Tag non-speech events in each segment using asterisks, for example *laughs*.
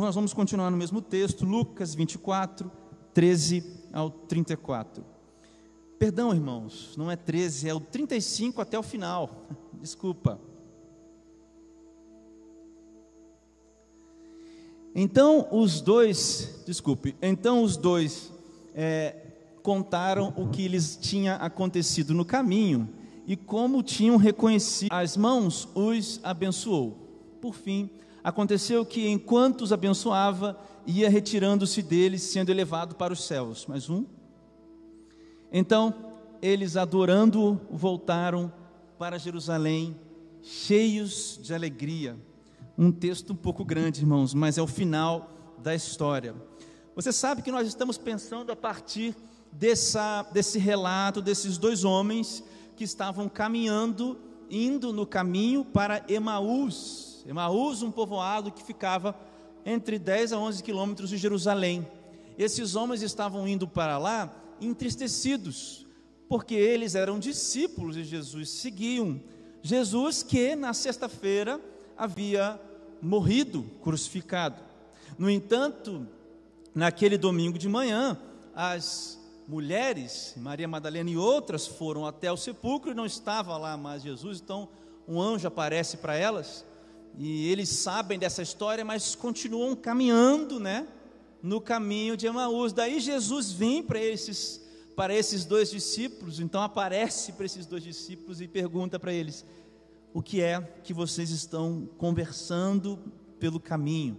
Nós vamos continuar no mesmo texto, Lucas 24, 13 ao 34. Perdão, irmãos, não é 13, é o 35 até o final. *laughs* Desculpa. Então os dois, desculpe, então os dois é, contaram o que lhes tinha acontecido no caminho e como tinham reconhecido as mãos, os abençoou. Por fim, aconteceu que enquanto os abençoava, ia retirando-se deles, sendo elevado para os céus. Mais um. Então, eles adorando, voltaram para Jerusalém, cheios de alegria um texto um pouco grande, irmãos, mas é o final da história. Você sabe que nós estamos pensando a partir dessa, desse relato desses dois homens que estavam caminhando, indo no caminho para Emaús. Emaús, um povoado que ficava entre 10 a 11 quilômetros de Jerusalém. Esses homens estavam indo para lá entristecidos, porque eles eram discípulos de Jesus, seguiam Jesus que na sexta-feira havia morrido crucificado. No entanto, naquele domingo de manhã, as mulheres, Maria Madalena e outras, foram até o sepulcro e não estava lá mais Jesus, então um anjo aparece para elas e eles sabem dessa história, mas continuam caminhando, né, no caminho de Emaús. Daí Jesus vem para esses para esses dois discípulos, então aparece para esses dois discípulos e pergunta para eles: o que é que vocês estão conversando pelo caminho.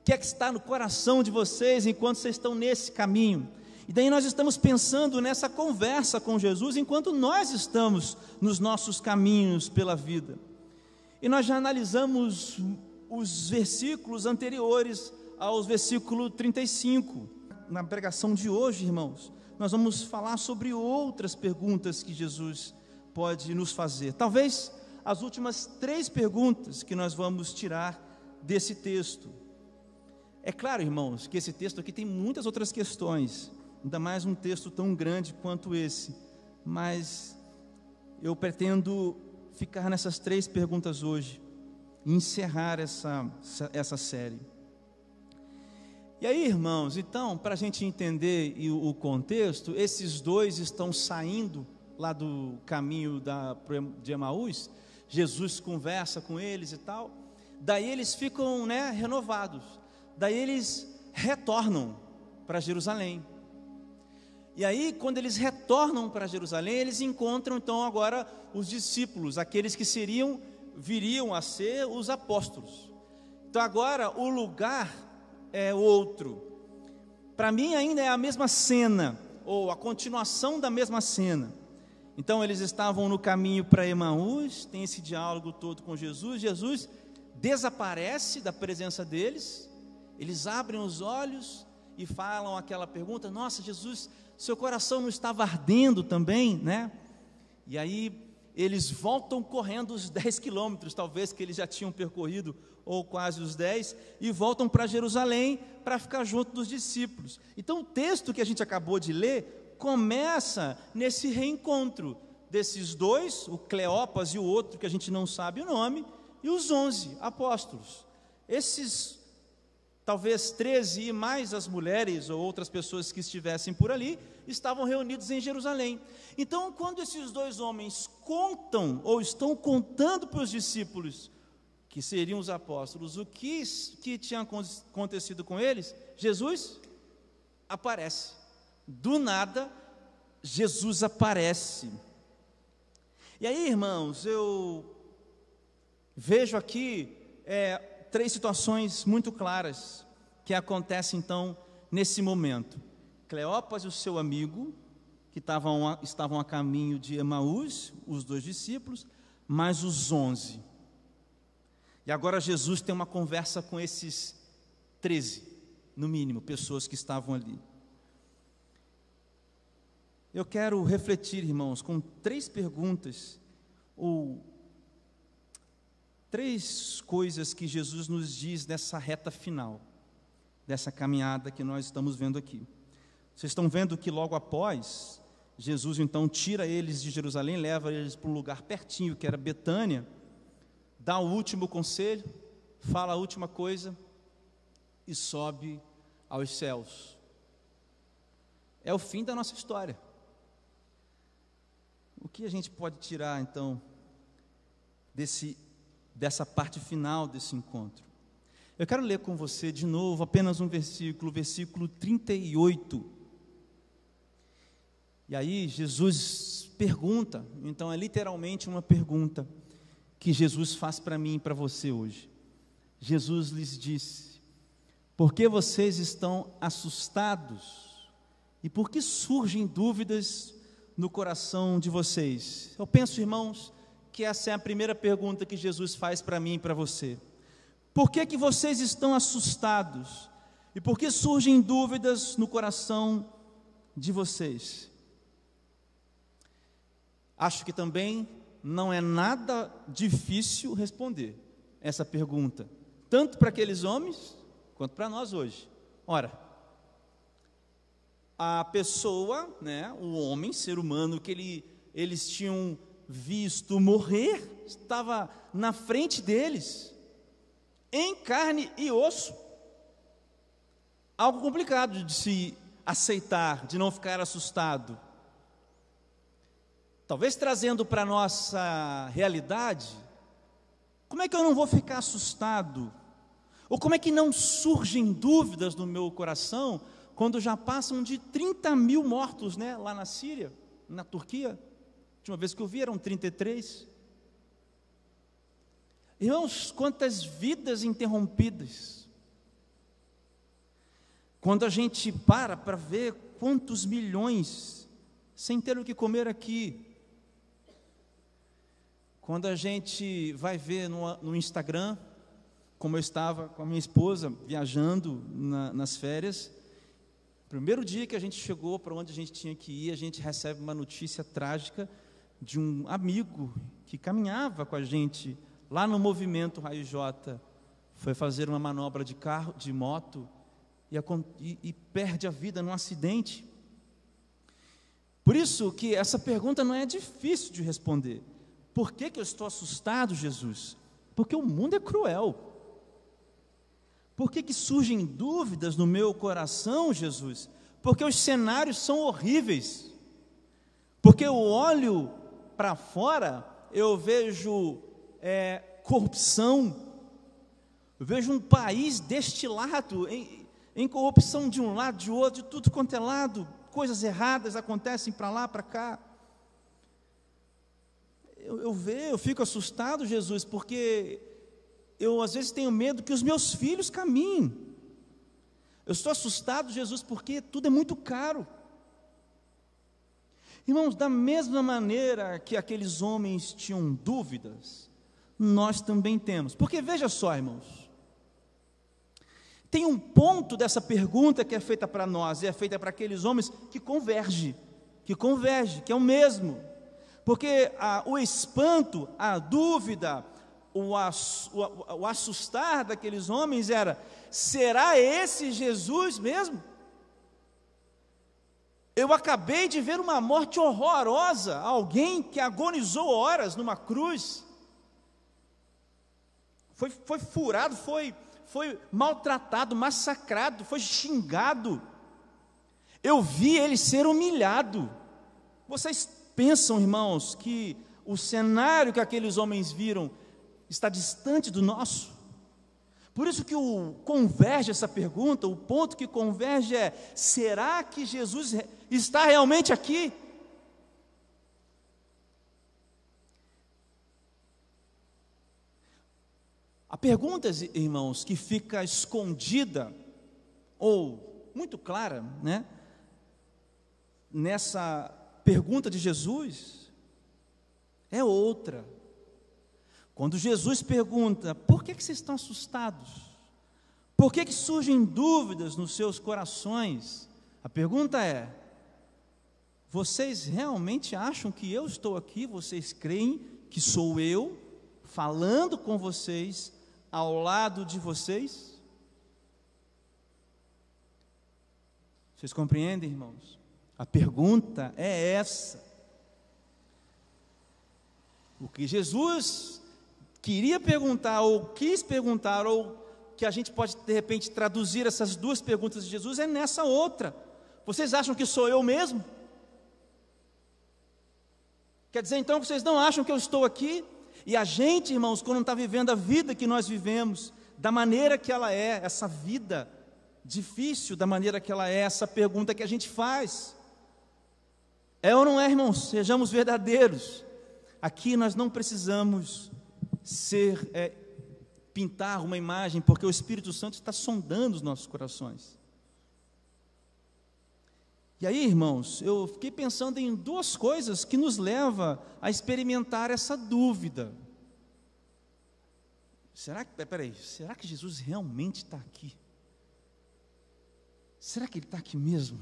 O que é que está no coração de vocês enquanto vocês estão nesse caminho? E daí nós estamos pensando nessa conversa com Jesus enquanto nós estamos nos nossos caminhos pela vida. E nós já analisamos os versículos anteriores aos versículo 35. Na pregação de hoje, irmãos, nós vamos falar sobre outras perguntas que Jesus pode nos fazer. Talvez as últimas três perguntas que nós vamos tirar desse texto. É claro, irmãos, que esse texto aqui tem muitas outras questões, ainda mais um texto tão grande quanto esse, mas eu pretendo ficar nessas três perguntas hoje e encerrar essa, essa série. E aí, irmãos, então, para a gente entender o contexto, esses dois estão saindo lá do caminho da, de Emaús, Jesus conversa com eles e tal. Daí eles ficam né, renovados. Daí eles retornam para Jerusalém. E aí, quando eles retornam para Jerusalém, eles encontram então agora os discípulos, aqueles que seriam, viriam a ser os apóstolos. Então agora o lugar é outro. Para mim ainda é a mesma cena, ou a continuação da mesma cena. Então eles estavam no caminho para Emaús, tem esse diálogo todo com Jesus. Jesus desaparece da presença deles, eles abrem os olhos e falam aquela pergunta: Nossa, Jesus, seu coração não estava ardendo também, né? E aí eles voltam correndo os *laughs* 10 quilômetros, talvez que eles já tinham percorrido, ou quase os 10, e voltam para Jerusalém para ficar junto dos discípulos. Então o texto que a gente acabou de ler começa nesse reencontro desses dois, o Cleopas e o outro que a gente não sabe o nome, e os onze apóstolos. Esses, talvez 13 e mais as mulheres ou outras pessoas que estivessem por ali, estavam reunidos em Jerusalém. Então, quando esses dois homens contam, ou estão contando para os discípulos, que seriam os apóstolos, o que, que tinha acontecido com eles, Jesus aparece. Do nada, Jesus aparece. E aí, irmãos, eu vejo aqui é, três situações muito claras que acontecem então nesse momento. Cleopas e o seu amigo, que estavam a, estavam a caminho de Emaús, os dois discípulos, mais os onze. E agora Jesus tem uma conversa com esses treze, no mínimo, pessoas que estavam ali. Eu quero refletir, irmãos, com três perguntas, ou três coisas que Jesus nos diz nessa reta final, dessa caminhada que nós estamos vendo aqui. Vocês estão vendo que logo após, Jesus então tira eles de Jerusalém, leva eles para um lugar pertinho, que era Betânia, dá o último conselho, fala a última coisa, e sobe aos céus. É o fim da nossa história. O que a gente pode tirar então desse dessa parte final desse encontro? Eu quero ler com você de novo apenas um versículo, versículo 38. E aí Jesus pergunta, então é literalmente uma pergunta que Jesus faz para mim e para você hoje. Jesus lhes disse: Por que vocês estão assustados? E por que surgem dúvidas no coração de vocês? Eu penso, irmãos, que essa é a primeira pergunta que Jesus faz para mim e para você. Por que, que vocês estão assustados? E por que surgem dúvidas no coração de vocês? Acho que também não é nada difícil responder essa pergunta, tanto para aqueles homens quanto para nós hoje. Ora, a pessoa, né, o homem, ser humano que ele, eles tinham visto morrer, estava na frente deles, em carne e osso. Algo complicado de se aceitar, de não ficar assustado. Talvez trazendo para a nossa realidade, como é que eu não vou ficar assustado? Ou como é que não surgem dúvidas no meu coração quando já passam de 30 mil mortos né, lá na Síria, na Turquia? Última vez que eu vi eram 33. Irmãos, quantas vidas interrompidas. Quando a gente para para ver quantos milhões sem ter o que comer aqui, quando a gente vai ver no, no Instagram, como eu estava com a minha esposa viajando na, nas férias, primeiro dia que a gente chegou para onde a gente tinha que ir, a gente recebe uma notícia trágica de um amigo que caminhava com a gente lá no movimento Raio J, foi fazer uma manobra de carro, de moto e, e, e perde a vida num acidente. Por isso que essa pergunta não é difícil de responder. Por que, que eu estou assustado, Jesus? Porque o mundo é cruel. Por que, que surgem dúvidas no meu coração, Jesus? Porque os cenários são horríveis. Porque eu olho para fora, eu vejo é, corrupção, eu vejo um país destilado em, em corrupção de um lado, de outro, de tudo quanto é lado, coisas erradas acontecem para lá, para cá eu, eu vejo, eu fico assustado, Jesus, porque eu às vezes tenho medo que os meus filhos caminhem. Eu estou assustado, Jesus, porque tudo é muito caro. Irmãos, da mesma maneira que aqueles homens tinham dúvidas, nós também temos. Porque veja só, irmãos, tem um ponto dessa pergunta que é feita para nós e é feita para aqueles homens que converge, que converge, que é o mesmo. Porque ah, o espanto, a dúvida, o, ass, o, o assustar daqueles homens era: será esse Jesus mesmo? Eu acabei de ver uma morte horrorosa, alguém que agonizou horas numa cruz, foi, foi furado, foi, foi maltratado, massacrado, foi xingado. Eu vi ele ser humilhado. Vocês pensam, irmãos, que o cenário que aqueles homens viram está distante do nosso? Por isso que o converge essa pergunta, o ponto que converge é: será que Jesus está realmente aqui? A pergunta, irmãos, que fica escondida ou muito clara, né? Nessa pergunta de Jesus é outra. Quando Jesus pergunta: por que, que vocês estão assustados? Por que, que surgem dúvidas nos seus corações? A pergunta é: vocês realmente acham que eu estou aqui? Vocês creem que sou eu falando com vocês, ao lado de vocês? Vocês compreendem, irmãos? A pergunta é essa. O que Jesus queria perguntar, ou quis perguntar, ou que a gente pode, de repente, traduzir essas duas perguntas de Jesus é nessa outra. Vocês acham que sou eu mesmo? Quer dizer então que vocês não acham que eu estou aqui? E a gente, irmãos, quando está vivendo a vida que nós vivemos, da maneira que ela é, essa vida difícil, da maneira que ela é, essa pergunta que a gente faz. É ou não é, irmãos? Sejamos verdadeiros. Aqui nós não precisamos ser é, pintar uma imagem, porque o Espírito Santo está sondando os nossos corações. E aí, irmãos, eu fiquei pensando em duas coisas que nos leva a experimentar essa dúvida. Será que, peraí, será que Jesus realmente está aqui? Será que ele está aqui mesmo?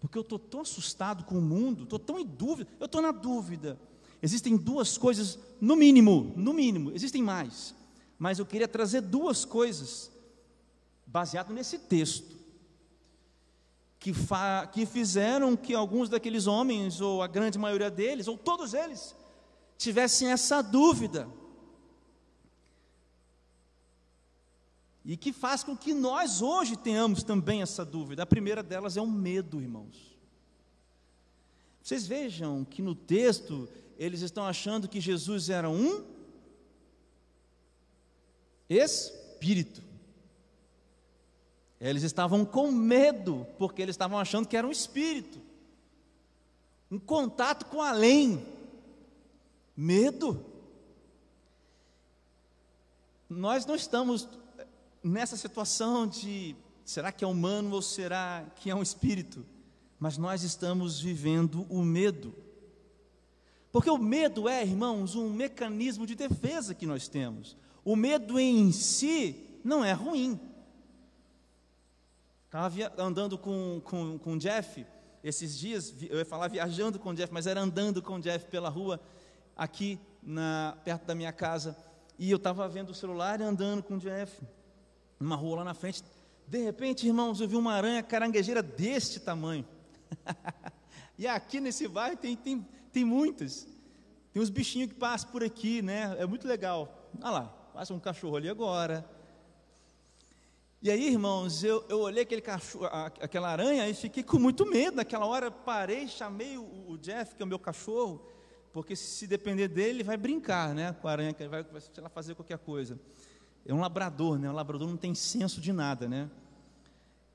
Porque eu estou tão assustado com o mundo, estou tão em dúvida, eu estou na dúvida. Existem duas coisas, no mínimo, no mínimo, existem mais, mas eu queria trazer duas coisas, baseado nesse texto, que, que fizeram que alguns daqueles homens, ou a grande maioria deles, ou todos eles, tivessem essa dúvida. E que faz com que nós hoje tenhamos também essa dúvida. A primeira delas é o medo, irmãos. Vocês vejam que no texto eles estão achando que Jesus era um espírito. Eles estavam com medo, porque eles estavam achando que era um espírito. Um contato com além. Medo. Nós não estamos nessa situação de será que é humano ou será que é um espírito? Mas nós estamos vivendo o medo. Porque o medo é, irmãos, um mecanismo de defesa que nós temos. O medo em si não é ruim. Estava andando com, com, com Jeff esses dias, eu ia falar viajando com Jeff, mas era andando com Jeff pela rua, aqui na, perto da minha casa. E eu estava vendo o celular e andando com Jeff numa rua lá na frente. De repente, irmãos, eu vi uma aranha caranguejeira deste tamanho. *laughs* e aqui nesse bairro tem, tem, tem muitas. Tem uns bichinhos que passam por aqui, né? É muito legal. Olha lá, passa um cachorro ali agora. E aí, irmãos, eu, eu olhei aquele cachorro, aquela aranha e fiquei com muito medo. Naquela hora parei, chamei o, o Jeff, que é o meu cachorro, porque se, depender dele, ele vai brincar né, com a aranha, vai, vai fazer qualquer coisa. É um labrador, né? O labrador não tem senso de nada, né?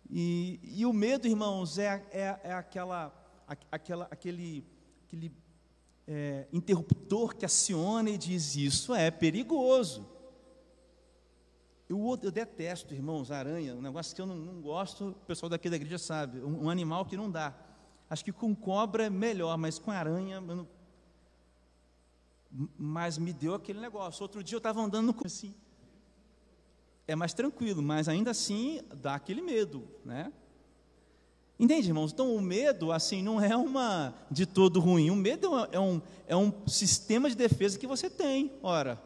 E, e o medo, irmãos, é, é, é aquela, aquela, aquele, aquele é, interruptor que aciona e diz: Isso é perigoso. Eu, eu detesto, irmãos, aranha, um negócio que eu não, não, gosto, o pessoal daqui da igreja sabe, um, um, animal que não dá. Acho que com cobra é melhor, mas com aranha. Não... Mas me deu aquele negócio. Outro dia eu estava andando assim é mais tranquilo, mas ainda assim dá aquele medo, né? Entende, irmãos? Então o medo, assim, não é uma de todo ruim. O medo é um, é um sistema de defesa que você tem. Ora,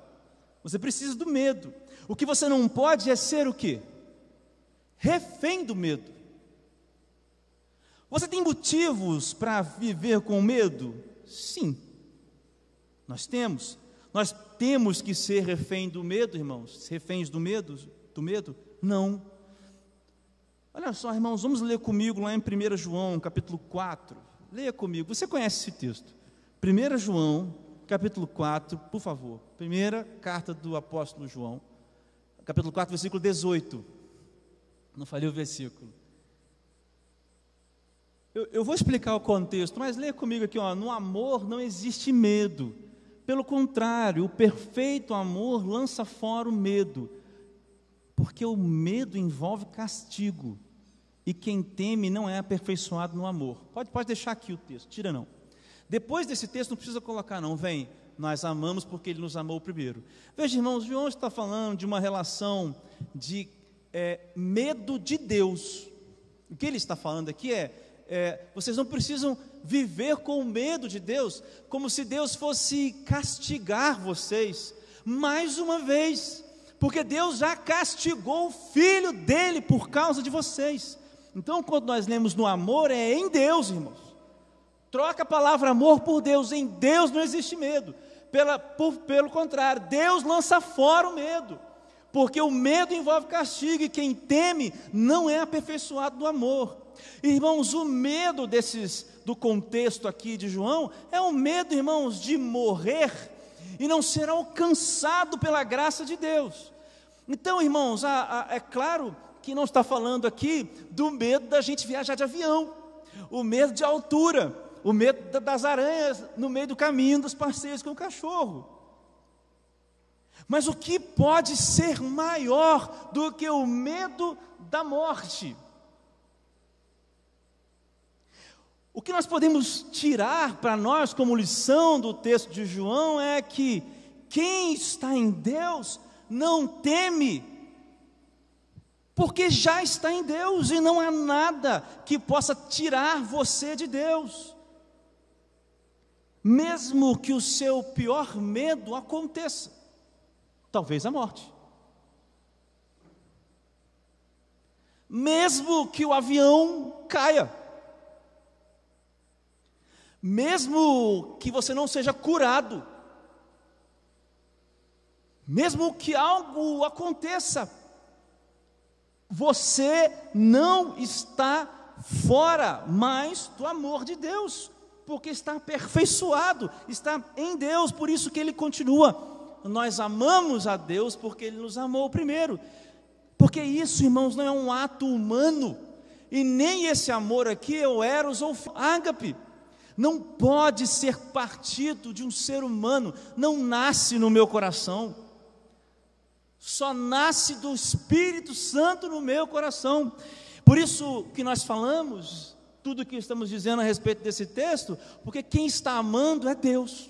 você precisa do medo. O que você não pode é ser o quê? Refém do medo. Você tem motivos para viver com medo? Sim. Nós temos. Nós temos que ser refém do medo, irmãos? Reféns do medo? Do medo? Não. Olha só, irmãos, vamos ler comigo lá em 1 João, capítulo 4. Leia comigo. Você conhece esse texto? 1 João, capítulo 4, por favor. Primeira carta do apóstolo João, capítulo 4, versículo 18. Não falei o versículo. Eu, eu, vou explicar o contexto, mas leia comigo aqui, ó, no amor não existe medo. Pelo contrário, o perfeito amor lança fora o medo, porque o medo envolve castigo, e quem teme não é aperfeiçoado no amor. Pode, pode deixar aqui o texto, tira não. Depois desse texto não precisa colocar não, vem, nós amamos porque ele nos amou primeiro. Veja, irmãos, João está falando de uma relação de é, medo de Deus. O que ele está falando aqui é, é, vocês não precisam viver com medo de Deus, como se Deus fosse castigar vocês mais uma vez, porque Deus já castigou o filho dele por causa de vocês. Então, quando nós lemos no amor, é em Deus, irmãos. Troca a palavra amor por Deus, em Deus não existe medo. Pela, por, pelo contrário, Deus lança fora o medo, porque o medo envolve castigo e quem teme não é aperfeiçoado do amor. Irmãos, o medo desses do contexto aqui de João é o medo, irmãos, de morrer e não ser alcançado pela graça de Deus. Então, irmãos, a, a, é claro que não está falando aqui do medo da gente viajar de avião, o medo de altura, o medo das aranhas no meio do caminho dos passeios com o cachorro. Mas o que pode ser maior do que o medo da morte? O que nós podemos tirar para nós como lição do texto de João é que quem está em Deus não teme, porque já está em Deus e não há nada que possa tirar você de Deus. Mesmo que o seu pior medo aconteça, talvez a morte. Mesmo que o avião caia mesmo que você não seja curado, mesmo que algo aconteça, você não está fora mais do amor de Deus, porque está aperfeiçoado, está em Deus, por isso que ele continua. Nós amamos a Deus porque ele nos amou primeiro. Porque isso, irmãos, não é um ato humano, e nem esse amor aqui é o eros ou ágape não pode ser partido de um ser humano, não nasce no meu coração, só nasce do Espírito Santo no meu coração. Por isso que nós falamos, tudo que estamos dizendo a respeito desse texto, porque quem está amando é Deus.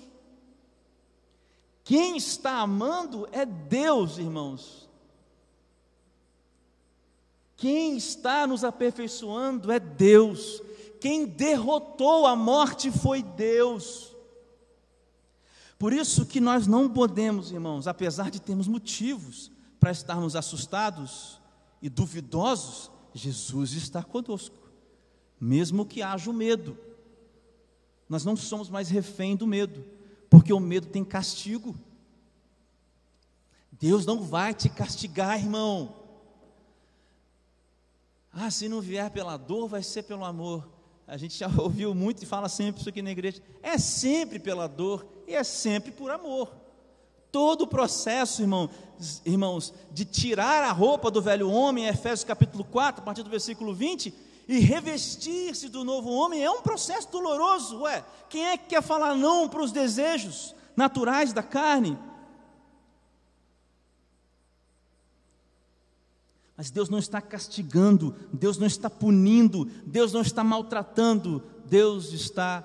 Quem está amando é Deus, irmãos. Quem está nos aperfeiçoando é Deus. Quem derrotou a morte foi Deus. Por isso que nós não podemos, irmãos, apesar de termos motivos para estarmos assustados e duvidosos, Jesus está conosco, mesmo que haja o medo. Nós não somos mais refém do medo, porque o medo tem castigo. Deus não vai te castigar, irmão. Ah, se não vier pela dor, vai ser pelo amor a gente já *laughs* ouviu muito e fala sempre isso aqui na igreja, é sempre pela dor e é sempre por amor. Todo o processo, irmão, irmãos, de tirar a roupa do velho homem, Efésios capítulo 4, a partir do versículo 20, e revestir-se do novo homem, é um processo doloroso, ué. Quem é que quer falar não para os desejos naturais da carne? Mas Deus não está castigando, Deus não está punindo, Deus não está maltratando, Deus está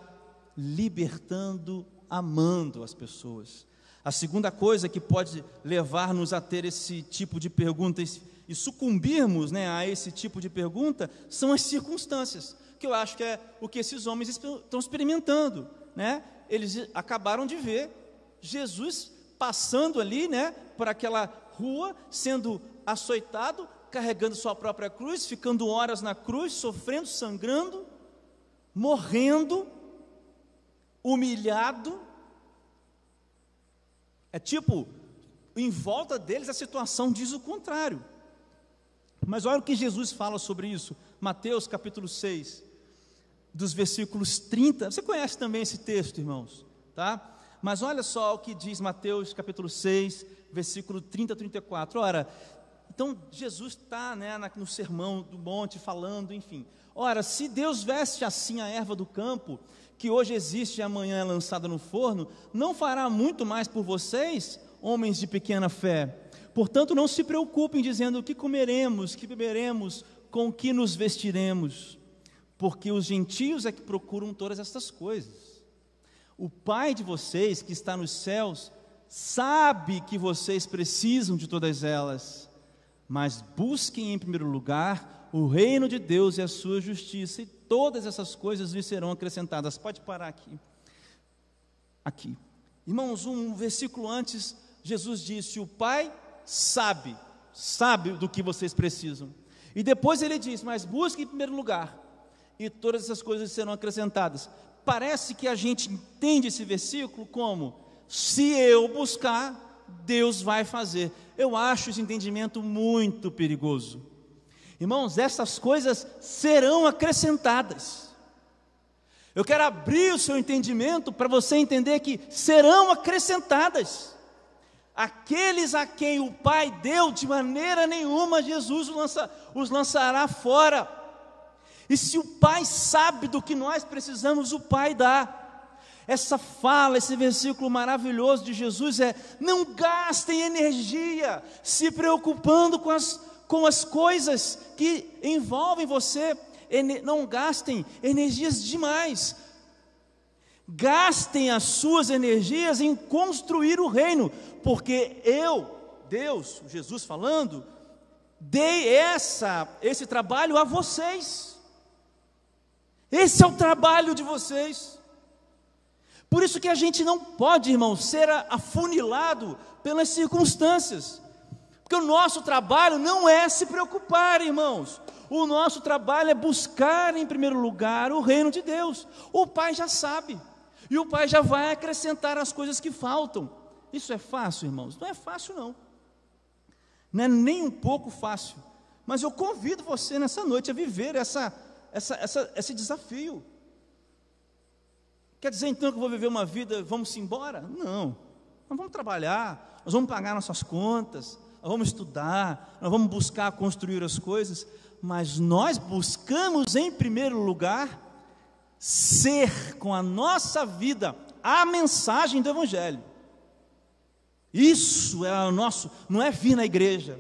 libertando, amando as pessoas. A segunda coisa que pode levar-nos a ter esse tipo de pergunta e sucumbirmos né, a esse tipo de pergunta são as circunstâncias, que eu acho que é o que esses homens estão experimentando. Né? Eles acabaram de ver Jesus passando ali né, por aquela rua, sendo açoitado, carregando sua própria cruz, ficando horas na cruz, sofrendo, sangrando, morrendo, humilhado. É tipo, em volta deles a situação diz o contrário. Mas olha o que Jesus fala sobre isso, Mateus capítulo 6, dos versículos 30. Você conhece também esse texto, irmãos, tá? Mas olha só o que diz Mateus capítulo 6, versículo 30 a 34. Ora, então Jesus está né, no sermão do monte falando, enfim. Ora, se Deus veste assim a erva do campo, que hoje existe e amanhã é lançada no forno, não fará muito mais por vocês, homens de pequena fé. Portanto, não se preocupem dizendo o que comeremos, que beberemos, com que nos vestiremos, porque os gentios é que procuram todas estas coisas. O Pai de vocês, que está nos céus, sabe que vocês precisam de todas elas mas busquem em primeiro lugar o reino de Deus e a sua justiça, e todas essas coisas lhe serão acrescentadas. Pode parar aqui. Aqui. Irmãos, um versículo antes, Jesus disse: O Pai sabe, sabe do que vocês precisam. E depois ele diz: Mas busquem em primeiro lugar, e todas essas coisas serão acrescentadas. Parece que a gente entende esse versículo como: se eu buscar, Deus vai fazer. Eu acho esse entendimento muito perigoso. Irmãos, essas coisas serão acrescentadas. Eu quero abrir o seu entendimento para você entender que serão acrescentadas. Aqueles a quem o Pai deu, de maneira nenhuma Jesus os, lança, os lançará fora. E se o Pai sabe do que nós precisamos, o Pai dá. Essa fala, esse versículo maravilhoso de Jesus é: não gastem energia se preocupando com as, com as coisas que envolvem você, não gastem energias demais Gastem as suas energias em construir o reino, porque eu, Deus, Jesus falando, dei essa, esse trabalho a vocês. Esse é o trabalho de vocês. Por isso que a gente não pode, irmão, ser afunilado pelas circunstâncias. Porque o nosso trabalho não é se preocupar, irmãos. O nosso trabalho é buscar em primeiro lugar o reino de Deus. O Pai já sabe. E o Pai já vai acrescentar as coisas que faltam. Isso é fácil, irmãos? Não é fácil, não. Não é nem um pouco fácil. Mas eu convido você nessa noite a viver essa, essa, essa, esse desafio. Quer dizer então que eu vou viver uma vida, vamos embora? Não. Nós vamos trabalhar, nós vamos pagar nossas contas, nós vamos estudar, nós vamos buscar construir as coisas, mas nós buscamos em primeiro lugar ser com a nossa vida a mensagem do Evangelho. Isso é o nosso, não é vir na igreja,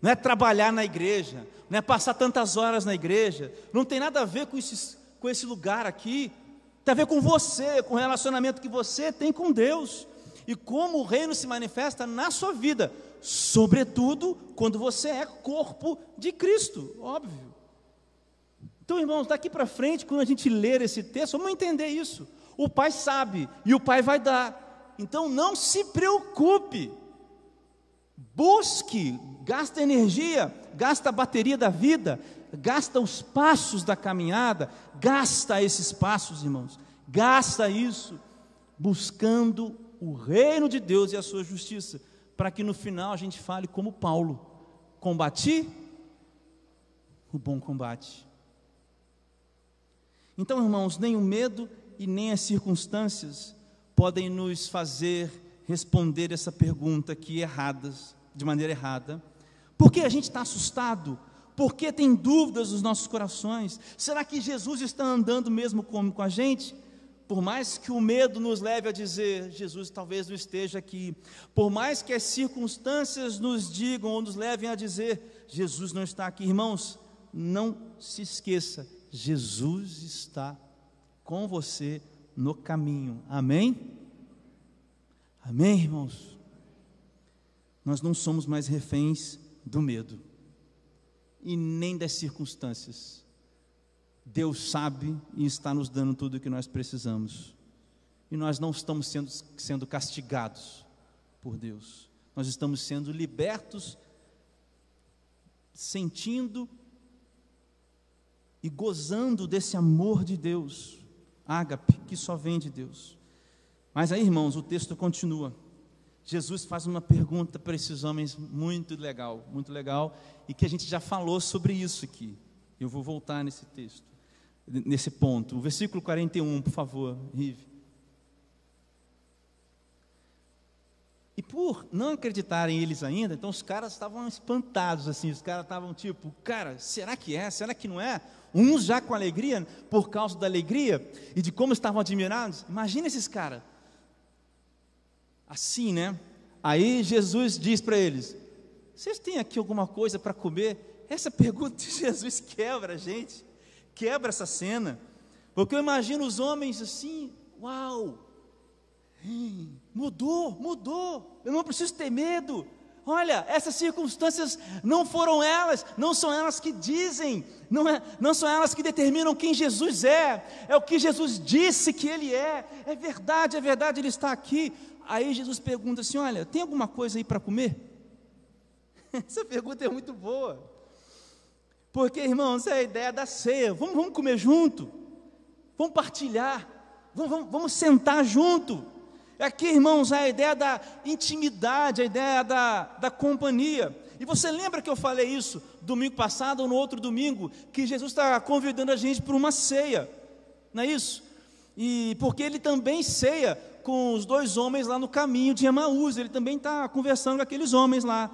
não é trabalhar na igreja, não é passar tantas horas na igreja, não tem nada a ver com, esses, com esse lugar aqui, tem a ver com você, com o relacionamento que você tem com Deus e como o reino se manifesta na sua vida, sobretudo quando você é corpo de Cristo, óbvio. Então, irmãos, daqui para frente, quando a gente ler esse texto, vamos entender isso. O Pai sabe e o Pai vai dar. Então, não se preocupe. Busque, gasta energia, gasta a bateria da vida, gasta os passos da caminhada, gasta esses passos, irmãos. Gasta isso buscando o reino de Deus e a sua justiça, para que no final a gente fale como Paulo: combati o bom combate então, irmãos, nem o medo e nem as circunstâncias podem nos fazer responder essa pergunta aqui erradas, de maneira errada. Por que a gente está assustado? Por que tem dúvidas nos nossos corações? Será que Jesus está andando mesmo com, com a gente? Por mais que o medo nos leve a dizer, Jesus talvez não esteja aqui, por mais que as circunstâncias nos digam ou nos levem a dizer, Jesus não está aqui, irmãos, não se esqueça, Jesus está com você no caminho. Amém? Amém, irmãos? Nós não somos mais reféns do medo e nem das circunstâncias. Deus sabe e está nos dando tudo o que nós precisamos. E nós não estamos sendo, sendo castigados por Deus. Nós estamos sendo libertos, sentindo e gozando desse amor de Deus, ágape, que só vem de Deus. Mas aí, irmãos, o texto continua. Jesus faz uma pergunta para esses homens muito legal, muito legal, e que a gente já falou sobre isso aqui. Eu vou voltar nesse texto, nesse ponto. O versículo 41, por favor, Rive. E por não acreditarem eles ainda, então os caras estavam espantados assim, os caras estavam tipo, cara, será que é? Será que não é? Uns já com alegria, por causa da alegria e de como estavam admirados. Imagina esses caras. Assim, né? Aí Jesus diz para eles: Vocês têm aqui alguma coisa para comer? Essa pergunta de *laughs* Jesus quebra a gente, quebra essa cena. Porque eu imagino os homens assim: Uau, mudou, mudou, eu não preciso ter medo. Olha, essas circunstâncias não foram elas, não são elas que dizem, não, é, não são elas que determinam quem Jesus é, é o que Jesus disse que Ele é, é verdade, é verdade, Ele está aqui. Aí Jesus pergunta assim: Olha, tem alguma coisa aí para comer? *laughs* Essa pergunta é muito boa, porque irmãos, é a ideia da ceia, vamos, vamos comer junto, vamos partilhar, vamos, vamos, vamos sentar junto. Aqui, irmãos, é a ideia da intimidade, a ideia da, da companhia. E você lembra que eu falei isso domingo passado ou no outro domingo, que Jesus está convidando a gente para uma ceia, não é isso? E porque ele também ceia com os dois homens lá no caminho de Emaús, ele também está conversando com aqueles homens lá.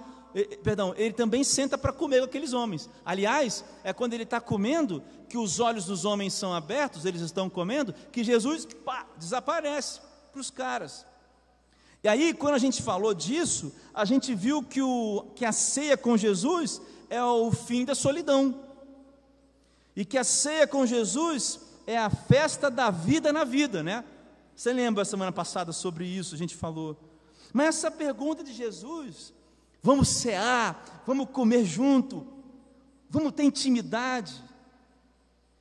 Perdão, ele também senta para comer com aqueles homens. Aliás, é quando ele está comendo, que os olhos dos homens são abertos, eles estão comendo, que Jesus pá, desaparece para os caras. E aí, quando a gente falou disso, a gente viu que, o, que a ceia com Jesus é o fim da solidão. E que a ceia com Jesus é a festa da vida na vida, né? Você lembra semana passada sobre isso, a gente falou. Mas essa pergunta de Jesus, vamos cear, vamos comer junto, vamos ter intimidade,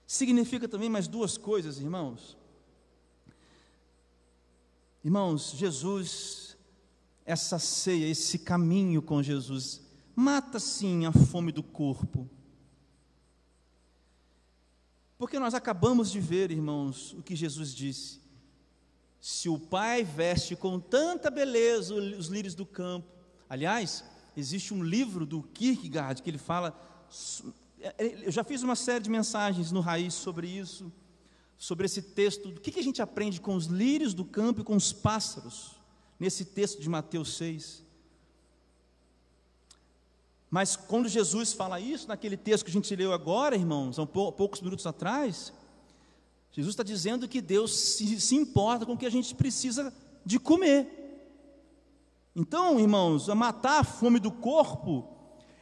significa também mais duas coisas, irmãos. Irmãos, Jesus, essa ceia, esse caminho com Jesus, mata sim a fome do corpo. Porque nós acabamos de ver, irmãos, o que Jesus disse. Se o Pai veste com tanta beleza os lírios do campo. Aliás, existe um livro do Kierkegaard que ele fala. Eu já fiz uma série de mensagens no Raiz sobre isso sobre esse texto, o que, que a gente aprende com os lírios do campo e com os pássaros, nesse texto de Mateus 6. Mas quando Jesus fala isso, naquele texto que a gente leu agora, irmãos, há poucos minutos atrás, Jesus está dizendo que Deus se, se importa com o que a gente precisa de comer. Então, irmãos, matar a fome do corpo,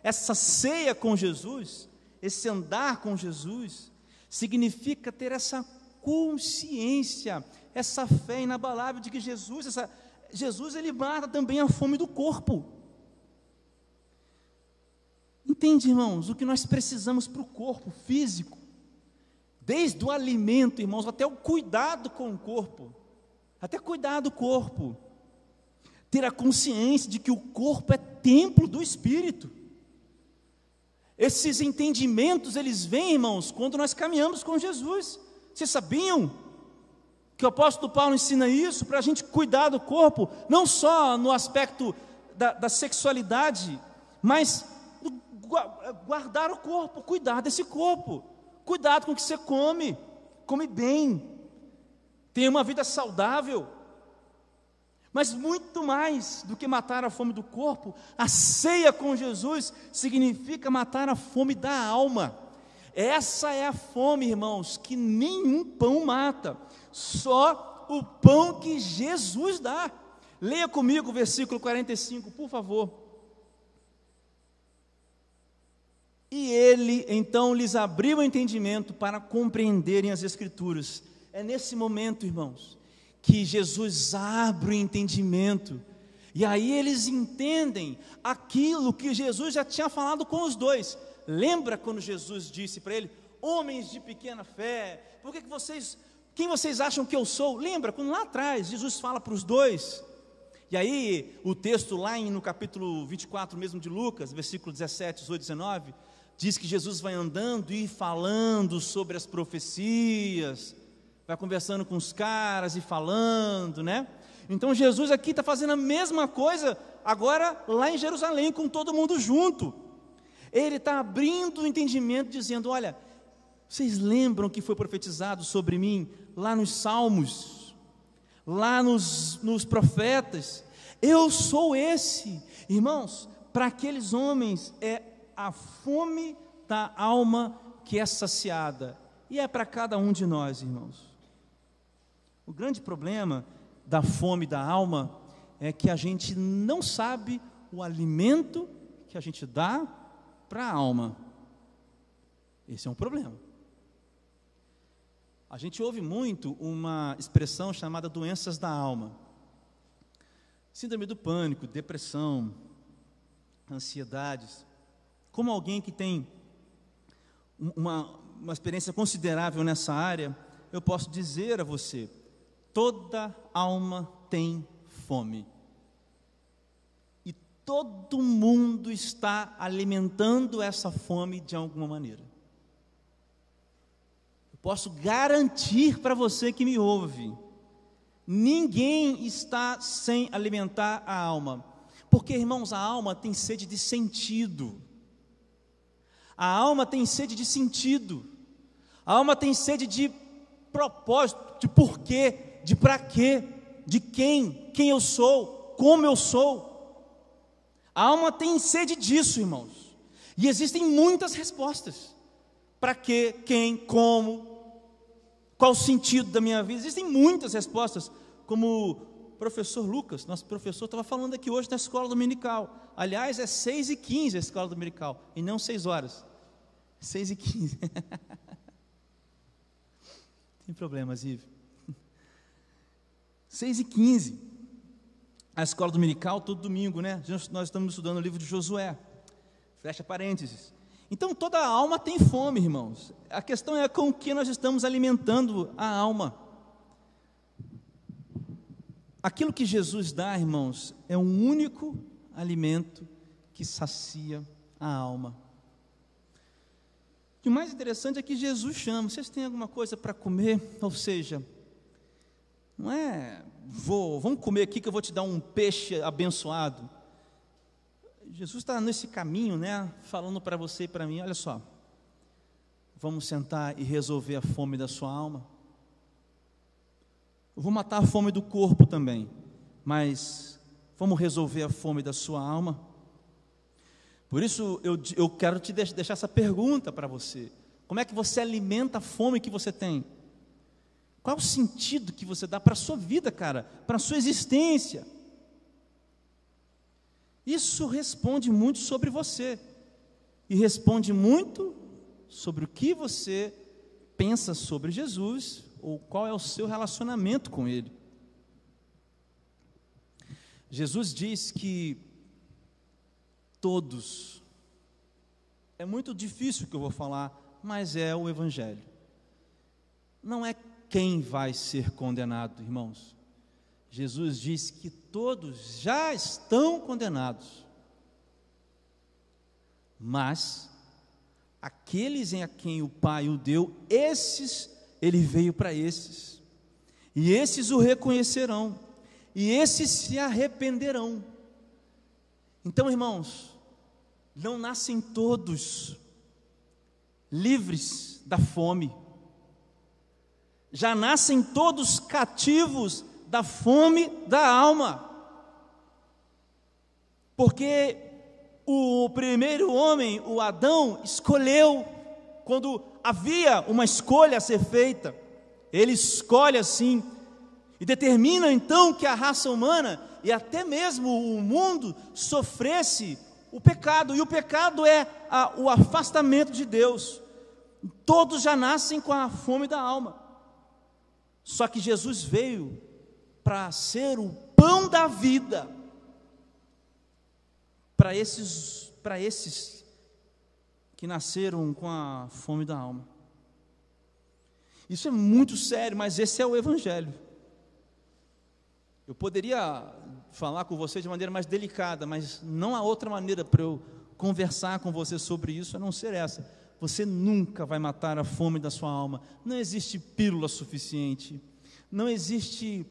essa ceia com Jesus, esse andar com Jesus, significa ter essa consciência, essa fé inabalável de que Jesus, essa, Jesus ele mata também a fome do corpo. Entende, irmãos, o que nós precisamos para o corpo físico, desde o alimento, irmãos, até o cuidado com o corpo, até cuidar do corpo, ter a consciência de que o corpo é templo do Espírito. Esses entendimentos, eles vêm, irmãos, quando nós caminhamos com Jesus. Vocês sabiam que o apóstolo Paulo ensina isso para a gente cuidar do corpo, não só no aspecto da, da sexualidade, mas guardar o corpo, cuidar desse corpo, cuidado com o que você come, come bem, tenha uma vida saudável. Mas muito mais do que matar a fome do corpo, a ceia com Jesus significa matar a fome da alma. Essa é a fome, irmãos, que nenhum pão mata, só o pão que Jesus dá. Leia comigo o versículo 45, por favor. E ele então lhes abriu o entendimento para compreenderem as Escrituras. É nesse momento, irmãos, que Jesus abre o entendimento. E aí eles entendem aquilo que Jesus já tinha falado com os dois. Lembra quando Jesus disse para ele: Homens de pequena fé, por que, que vocês, quem vocês acham que eu sou? Lembra quando lá atrás Jesus fala para os dois. E aí, o texto lá no capítulo 24 mesmo de Lucas, versículo 17, 18, 19, diz que Jesus vai andando e falando sobre as profecias, vai conversando com os caras e falando, né? Então Jesus aqui está fazendo a mesma coisa, agora lá em Jerusalém, com todo mundo junto. Ele está abrindo o entendimento, dizendo: Olha, vocês lembram que foi profetizado sobre mim lá nos Salmos, lá nos, nos profetas? Eu sou esse. Irmãos, para aqueles homens é a fome da alma que é saciada, e é para cada um de nós, irmãos. O grande problema da fome da alma é que a gente não sabe o alimento que a gente dá para a alma. Esse é um problema. A gente ouve muito uma expressão chamada doenças da alma. Síndrome do pânico, depressão, ansiedades. Como alguém que tem uma, uma experiência considerável nessa área, eu posso dizer a você: toda alma tem fome todo mundo está alimentando essa fome de alguma maneira. Eu posso garantir para você que me ouve Ninguém está sem alimentar a alma. Porque, irmãos, a alma tem sede de sentido. A alma tem sede de sentido. A alma tem sede de propósito, de porquê, de para quê, de quem, quem eu sou, como eu sou. A alma tem sede disso, irmãos. E existem muitas respostas. Para quê, quem, como, qual o sentido da minha vida? Existem muitas respostas, como o professor Lucas, nosso professor, estava falando aqui hoje na escola dominical. Aliás, é 6 e 15 a escola dominical, e não 6 horas. 6 e 15. *laughs* Tem problemas, Ive. 6 e 15. A escola dominical, todo domingo, né? Nós estamos estudando o livro de Josué. Fecha parênteses. Então toda alma tem fome, irmãos. A questão é com o que nós estamos alimentando a alma. Aquilo que Jesus dá, irmãos, é um único alimento que sacia a alma. E o mais interessante é que Jesus chama: vocês têm alguma coisa para comer? Ou seja, não é, vou, vamos comer aqui que eu vou te dar um peixe abençoado. Jesus está nesse caminho, né, falando para você e para mim: olha só, vamos sentar e resolver a fome da sua alma. Eu vou matar a fome do corpo também, mas vamos resolver a fome da sua alma. Por isso eu, eu quero te deixar essa pergunta para você: como é que você alimenta a fome que você tem? Qual o sentido que você dá para a sua vida, cara, para a sua existência? Isso responde muito sobre você e responde muito sobre o que você pensa sobre Jesus ou qual é o seu relacionamento com Ele. Jesus diz que todos, é muito difícil o que eu vou falar, mas é o Evangelho. Não é quem vai ser condenado, irmãos, Jesus diz que todos já estão condenados, mas aqueles em a quem o Pai o deu, esses, ele veio para esses, e esses o reconhecerão, e esses se arrependerão. Então, irmãos, não nascem todos livres da fome, já nascem todos cativos da fome da alma. Porque o primeiro homem, o Adão, escolheu, quando havia uma escolha a ser feita, ele escolhe assim, e determina então que a raça humana e até mesmo o mundo sofresse o pecado, e o pecado é a, o afastamento de Deus. Todos já nascem com a fome da alma. Só que Jesus veio para ser o pão da vida para esses, para esses que nasceram com a fome da alma. Isso é muito sério, mas esse é o Evangelho. Eu poderia falar com você de maneira mais delicada, mas não há outra maneira para eu conversar com você sobre isso a não ser essa. Você nunca vai matar a fome da sua alma. Não existe pílula suficiente. Não existe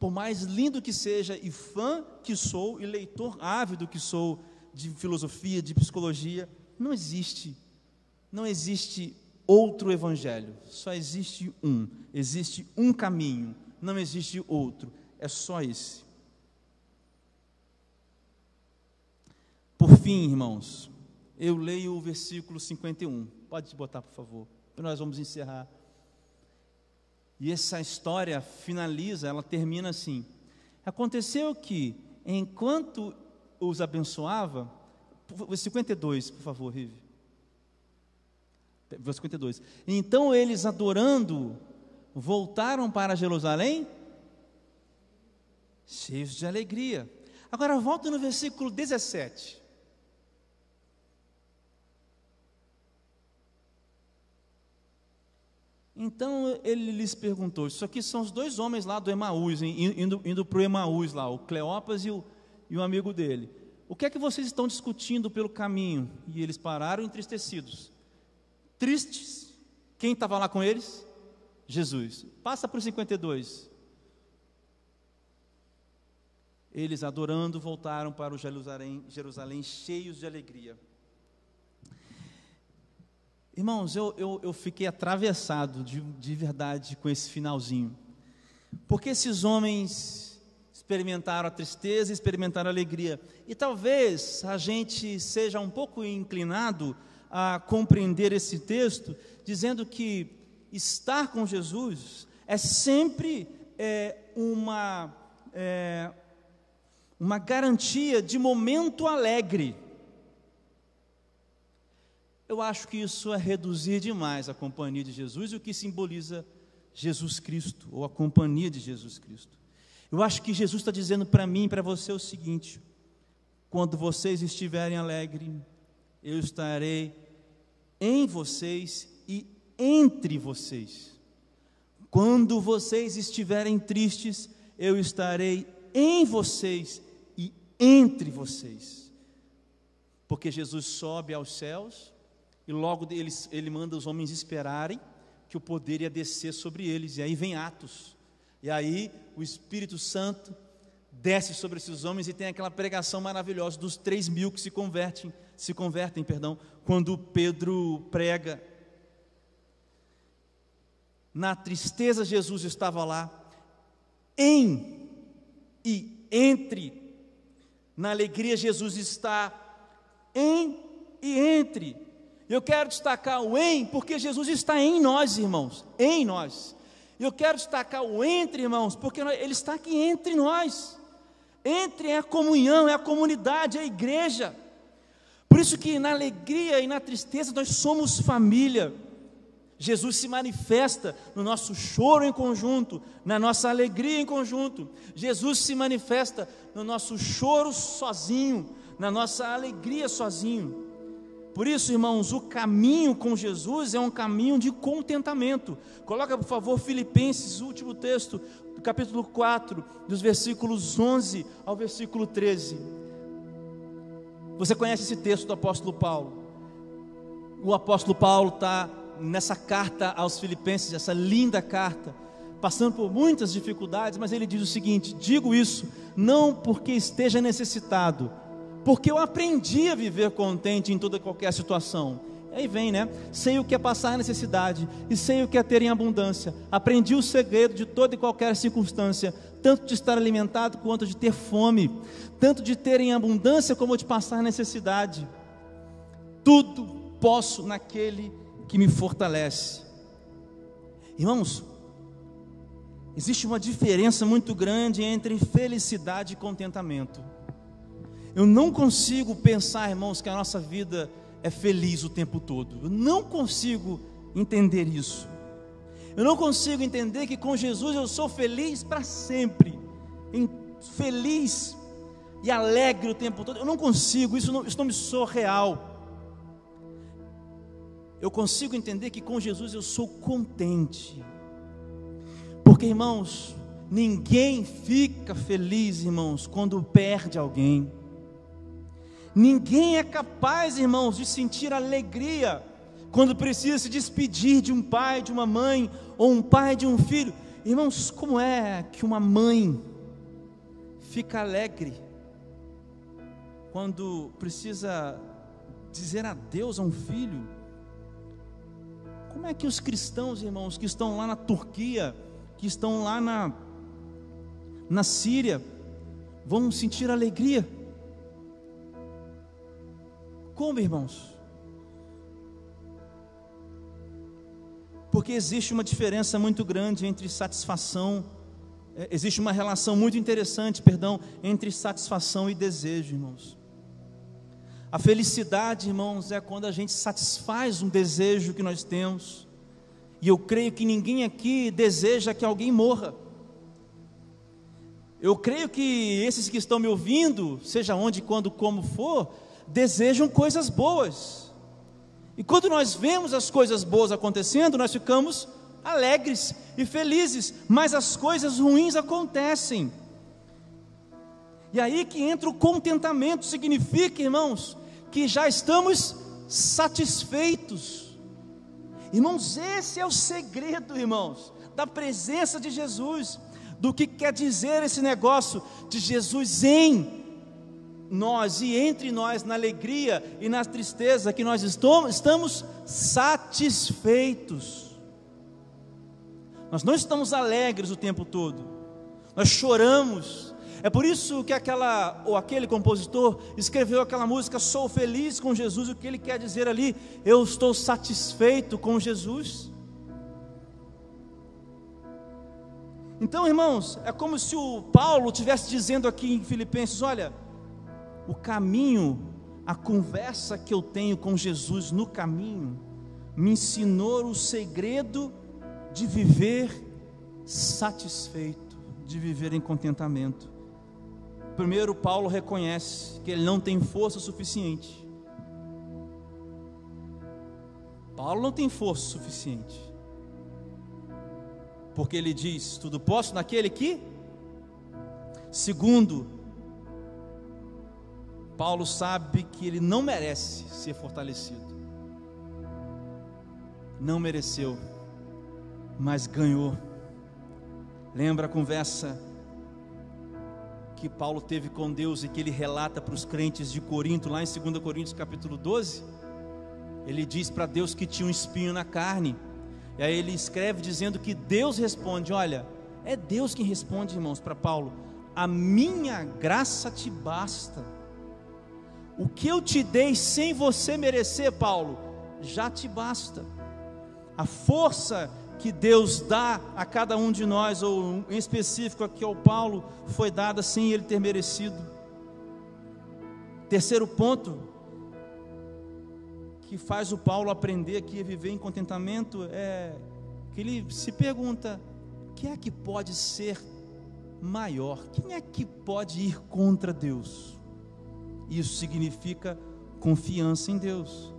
por mais lindo que seja, e fã que sou, e leitor ávido que sou de filosofia, de psicologia, não existe, não existe outro evangelho, só existe um, existe um caminho, não existe outro, é só esse. Por fim, irmãos, eu leio o versículo 51, pode botar, por favor, nós vamos encerrar. E essa história finaliza, ela termina assim: Aconteceu que, enquanto os abençoava, 52, por favor, Rive. Versículo 52. Então eles, adorando, voltaram para Jerusalém, cheios de alegria. Agora volta no versículo 17. Então ele lhes perguntou: Isso aqui são os dois homens lá do Emaús, indo, indo para o Emaús lá, o Cleopas e o, e o amigo dele. O que é que vocês estão discutindo pelo caminho? E eles pararam entristecidos. Tristes. Quem estava lá com eles? Jesus. Passa para o 52. Eles, adorando, voltaram para o Jerusalém, Jerusalém cheios de alegria. Irmãos, eu, eu, eu fiquei atravessado de, de verdade com esse finalzinho. Porque esses homens experimentaram a tristeza, experimentaram a alegria. E talvez a gente seja um pouco inclinado a compreender esse texto, dizendo que estar com Jesus é sempre é, uma, é, uma garantia de momento alegre. Eu acho que isso é reduzir demais a companhia de Jesus e o que simboliza Jesus Cristo, ou a companhia de Jesus Cristo. Eu acho que Jesus está dizendo para mim e para você o seguinte: quando vocês estiverem alegres, eu estarei em vocês e entre vocês. Quando vocês estiverem tristes, eu estarei em vocês e entre vocês. Porque Jesus sobe aos céus e logo ele, ele manda os homens esperarem que o poder ia descer sobre eles. E aí vem Atos. E aí o Espírito Santo desce sobre esses homens e tem aquela pregação maravilhosa dos três mil que se convertem, se convertem, perdão, quando Pedro prega. Na tristeza Jesus estava lá, em e entre. Na alegria Jesus está em e entre. Eu quero destacar o em, porque Jesus está em nós, irmãos, em nós. Eu quero destacar o entre, irmãos, porque Ele está aqui entre nós. Entre é a comunhão, é a comunidade, é a igreja. Por isso que na alegria e na tristeza nós somos família. Jesus se manifesta no nosso choro em conjunto, na nossa alegria em conjunto. Jesus se manifesta no nosso choro sozinho, na nossa alegria sozinho. Por isso, irmãos, o caminho com Jesus é um caminho de contentamento. Coloca, por favor, Filipenses, último texto, do capítulo 4, dos versículos 11 ao versículo 13. Você conhece esse texto do apóstolo Paulo? O apóstolo Paulo está nessa carta aos Filipenses, essa linda carta, passando por muitas dificuldades, mas ele diz o seguinte: digo isso não porque esteja necessitado, porque eu aprendi a viver contente em toda qualquer situação. Aí vem, né? Sei o que é passar necessidade e sei o que é ter em abundância. Aprendi o segredo de toda e qualquer circunstância, tanto de estar alimentado quanto de ter fome, tanto de ter em abundância como de passar necessidade. Tudo posso naquele que me fortalece. Irmãos, existe uma diferença muito grande entre felicidade e contentamento. Eu não consigo pensar, irmãos, que a nossa vida é feliz o tempo todo. Eu não consigo entender isso. Eu não consigo entender que com Jesus eu sou feliz para sempre. Feliz e alegre o tempo todo. Eu não consigo, isso não, isso não me soa real. Eu consigo entender que com Jesus eu sou contente. Porque, irmãos, ninguém fica feliz, irmãos, quando perde alguém. Ninguém é capaz, irmãos, de sentir alegria quando precisa se despedir de um pai, de uma mãe, ou um pai de um filho. Irmãos, como é que uma mãe fica alegre quando precisa dizer adeus a um filho? Como é que os cristãos, irmãos, que estão lá na Turquia, que estão lá na, na Síria, vão sentir alegria? Como, irmãos? Porque existe uma diferença muito grande entre satisfação, é, existe uma relação muito interessante, perdão, entre satisfação e desejo, irmãos. A felicidade, irmãos, é quando a gente satisfaz um desejo que nós temos. E eu creio que ninguém aqui deseja que alguém morra. Eu creio que esses que estão me ouvindo, seja onde, quando, como for, desejam coisas boas. E quando nós vemos as coisas boas acontecendo, nós ficamos alegres e felizes, mas as coisas ruins acontecem. E aí que entra o contentamento, significa, irmãos, que já estamos satisfeitos. Irmãos, esse é o segredo, irmãos, da presença de Jesus do que quer dizer esse negócio de Jesus em nós e entre nós, na alegria e na tristeza, que nós estamos satisfeitos. Nós não estamos alegres o tempo todo, nós choramos. É por isso que aquela ou aquele compositor escreveu aquela música Sou feliz com Jesus. O que ele quer dizer ali? Eu estou satisfeito com Jesus. Então, irmãos, é como se o Paulo estivesse dizendo aqui em Filipenses: olha, o caminho, a conversa que eu tenho com Jesus no caminho, me ensinou o segredo de viver satisfeito, de viver em contentamento. Primeiro, Paulo reconhece que ele não tem força suficiente. Paulo não tem força suficiente. Porque ele diz: Tudo posso naquele que. Segundo, Paulo sabe que ele não merece ser fortalecido. Não mereceu, mas ganhou. Lembra a conversa que Paulo teve com Deus e que ele relata para os crentes de Corinto, lá em 2 Coríntios capítulo 12? Ele diz para Deus que tinha um espinho na carne. E aí ele escreve dizendo que Deus responde: Olha, é Deus quem responde, irmãos, para Paulo: A minha graça te basta o que eu te dei sem você merecer, Paulo, já te basta. A força que Deus dá a cada um de nós, ou em específico aqui ao Paulo, foi dada sem ele ter merecido. Terceiro ponto que faz o Paulo aprender aqui a viver em contentamento é que ele se pergunta: quem é que pode ser maior? Quem é que pode ir contra Deus? Isso significa confiança em Deus.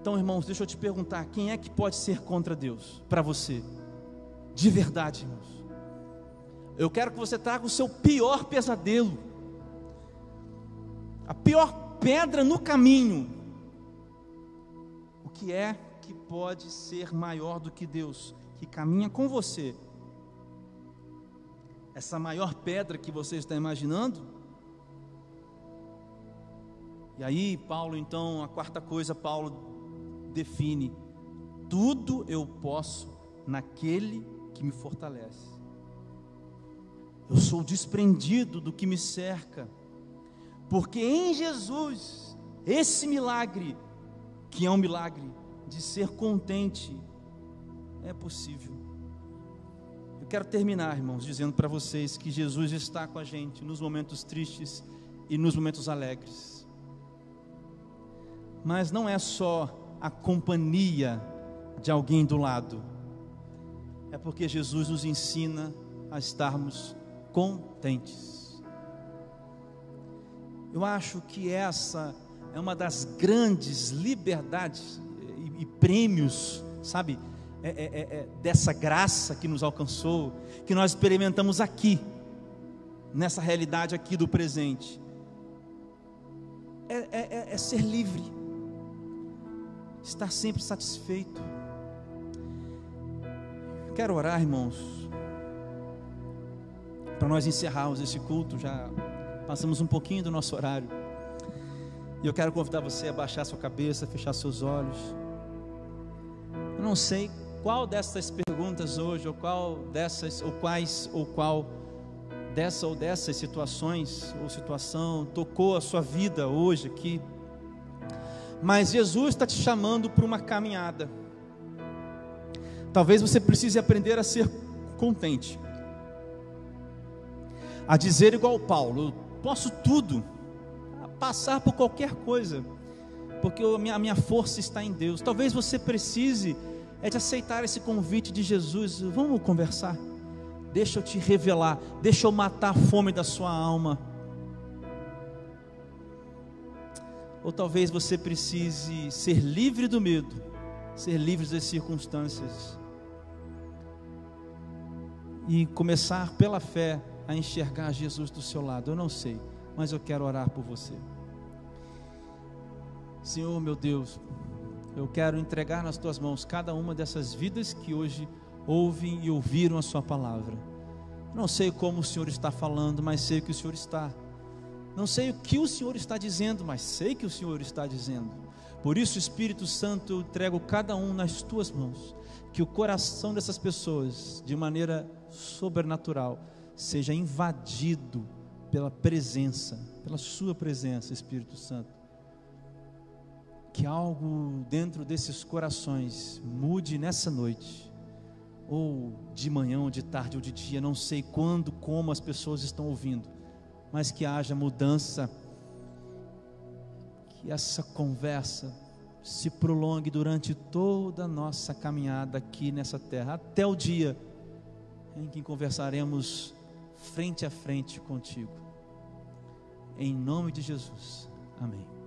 Então, irmãos, deixa eu te perguntar: quem é que pode ser contra Deus para você? De verdade, irmãos. Eu quero que você traga o seu pior pesadelo, a pior pedra no caminho. O que é que pode ser maior do que Deus, que caminha com você? Essa maior pedra que você está imaginando e aí, Paulo, então, a quarta coisa, Paulo define: tudo eu posso naquele que me fortalece. Eu sou desprendido do que me cerca, porque em Jesus, esse milagre, que é um milagre de ser contente, é possível. Eu quero terminar, irmãos, dizendo para vocês que Jesus está com a gente nos momentos tristes e nos momentos alegres. Mas não é só a companhia de alguém do lado, é porque Jesus nos ensina a estarmos contentes. Eu acho que essa é uma das grandes liberdades e, e prêmios, sabe, é, é, é, é dessa graça que nos alcançou, que nós experimentamos aqui, nessa realidade aqui do presente. é, é, é, é ser livre estar sempre satisfeito. Quero orar, irmãos, para nós encerrarmos esse culto, já passamos um pouquinho do nosso horário. E eu quero convidar você a baixar sua cabeça, fechar seus olhos. Eu não sei qual dessas perguntas hoje, ou qual dessas, ou quais, ou qual dessa ou dessas situações ou situação tocou a sua vida hoje aqui. Mas Jesus está te chamando para uma caminhada. Talvez você precise aprender a ser contente, a dizer igual Paulo: posso tudo, passar por qualquer coisa, porque a minha, a minha força está em Deus. Talvez você precise é de aceitar esse convite de Jesus. Vamos conversar. Deixa eu te revelar, deixa eu matar a fome da sua alma. Ou talvez você precise ser livre do medo, ser livre das circunstâncias e começar pela fé a enxergar Jesus do seu lado. Eu não sei, mas eu quero orar por você. Senhor, meu Deus, eu quero entregar nas tuas mãos cada uma dessas vidas que hoje ouvem e ouviram a Sua palavra. Não sei como o Senhor está falando, mas sei que o Senhor está. Não sei o que o Senhor está dizendo, mas sei que o Senhor está dizendo. Por isso, Espírito Santo, eu entrego cada um nas tuas mãos. Que o coração dessas pessoas, de maneira sobrenatural, seja invadido pela presença, pela Sua presença, Espírito Santo. Que algo dentro desses corações mude nessa noite ou de manhã, ou de tarde, ou de dia, não sei quando, como as pessoas estão ouvindo, mas que haja mudança, que essa conversa se prolongue durante toda a nossa caminhada aqui nessa terra, até o dia em que conversaremos frente a frente contigo. Em nome de Jesus. Amém.